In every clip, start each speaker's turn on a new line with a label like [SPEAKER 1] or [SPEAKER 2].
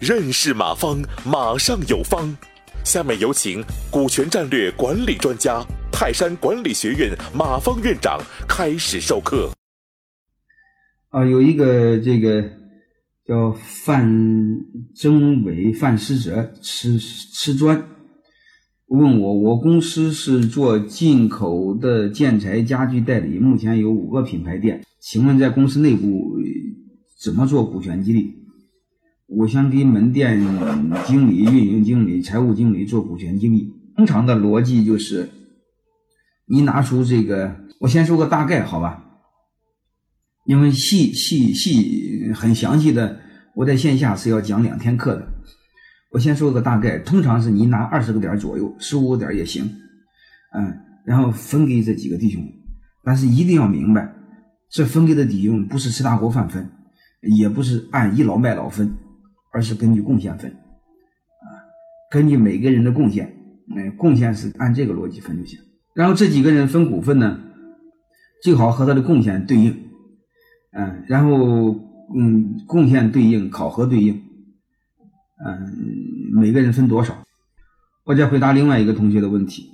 [SPEAKER 1] 认识马方，马上有方。下面有请股权战略管理专家、泰山管理学院马方院长开始授课。
[SPEAKER 2] 啊，有一个这个叫范征伟、范思哲吃吃砖，问我，我公司是做进口的建材家具代理，目前有五个品牌店，请问在公司内部怎么做股权激励？我想给门店经理、运营经理、财务经理做股权激励。通常的逻辑就是，你拿出这个，我先说个大概，好吧？因为细细细很详细的，我在线下是要讲两天课的。我先说个大概，通常是你拿二十个点左右，十五个点也行，嗯，然后分给这几个弟兄，但是一定要明白，这分给的弟兄不是吃大锅饭分，也不是按倚老卖老分。而是根据贡献分，啊，根据每个人的贡献，嗯，贡献是按这个逻辑分就行。然后这几个人分股份呢，最好和他的贡献对应，嗯，然后嗯，贡献对应，考核对应，嗯，每个人分多少？我再回答另外一个同学的问题，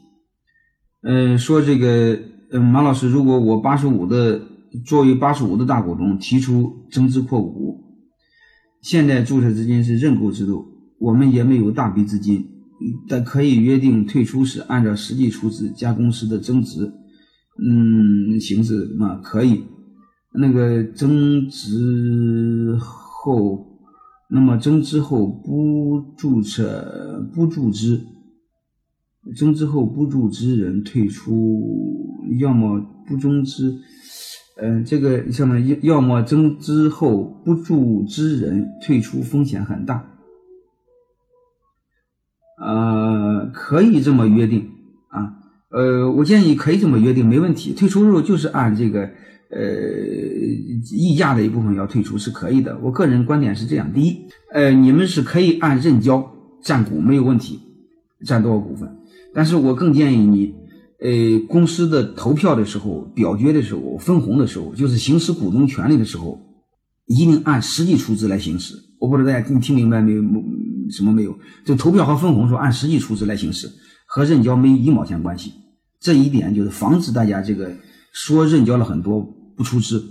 [SPEAKER 2] 嗯，说这个，嗯，马老师，如果我八十五的作为八十五的大股东提出增资扩股。现在注册资金是认购制度，我们也没有大笔资金，但可以约定退出时按照实际出资加公司的增值，嗯，形式嘛可以。那个增值后，那么增资后不注册不注资，增资后不注资人退出，要么不增资。嗯，这个上面要要么增资后不注资人退出风险很大，呃，可以这么约定啊，呃，我建议可以这么约定，没问题。退出后就是按这个呃溢价的一部分要退出是可以的。我个人观点是这样：第一，呃，你们是可以按认缴占股没有问题，占多少股份，但是我更建议你。呃，公司的投票的时候、表决的时候、分红的时候，就是行使股东权利的时候，一定按实际出资来行使。我不知道大家听听明白没有？什么没有？就投票和分红时候按实际出资来行使，和认缴没一毛钱关系。这一点就是防止大家这个说认缴了很多不出资，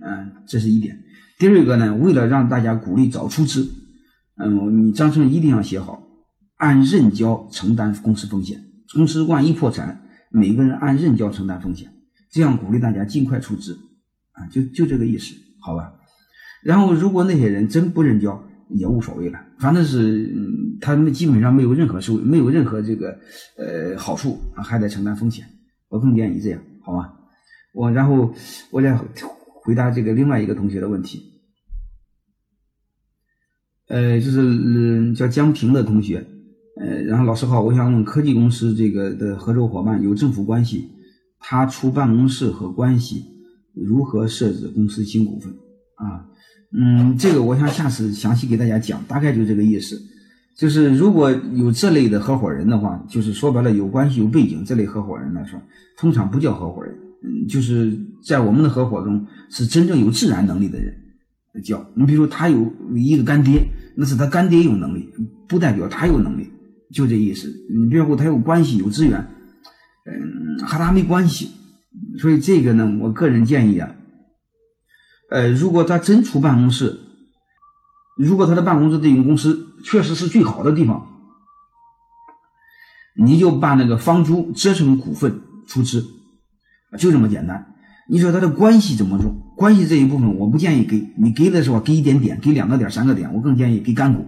[SPEAKER 2] 嗯，这是一点。第二个呢，为了让大家鼓励早出资，嗯，你章程一定要写好，按认缴承担公司风险，公司万一破产。每个人按认缴承担风险，这样鼓励大家尽快出资，啊，就就这个意思，好吧？然后如果那些人真不认缴，也无所谓了，反正是嗯他们基本上没有任何收，没有任何这个呃好处，还得承担风险。我更建议这样，好吗？我然后我再回答这个另外一个同学的问题，呃，就是嗯叫江平的同学。呃，然后老师好，我想问科技公司这个的合作伙伴有政府关系，他出办公室和关系如何设置公司新股份啊？嗯，这个我想下次详细给大家讲，大概就这个意思。就是如果有这类的合伙人的话，就是说白了有关系有背景这类合伙人来说，通常不叫合伙人，就是在我们的合伙中是真正有自然能力的人叫。你比如他有一个干爹，那是他干爹有能力，不代表他有能力。就这意思，你比如他有关系有资源，嗯，和他没关系，所以这个呢，我个人建议啊，呃，如果他真出办公室，如果他的办公室对应公司确实是最好的地方，你就把那个房租折成股份出资，就这么简单。你说他的关系怎么做？关系这一部分我不建议给你给的时候给一点点，给两个点三个点，我更建议给干股。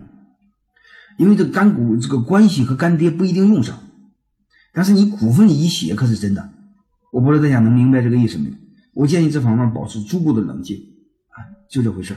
[SPEAKER 2] 因为这干股这个关系和干爹不一定用上，但是你股份一写可是真的，我不知道大家能明白这个意思没有？我建议这方面保持足够的冷静，啊，就这回事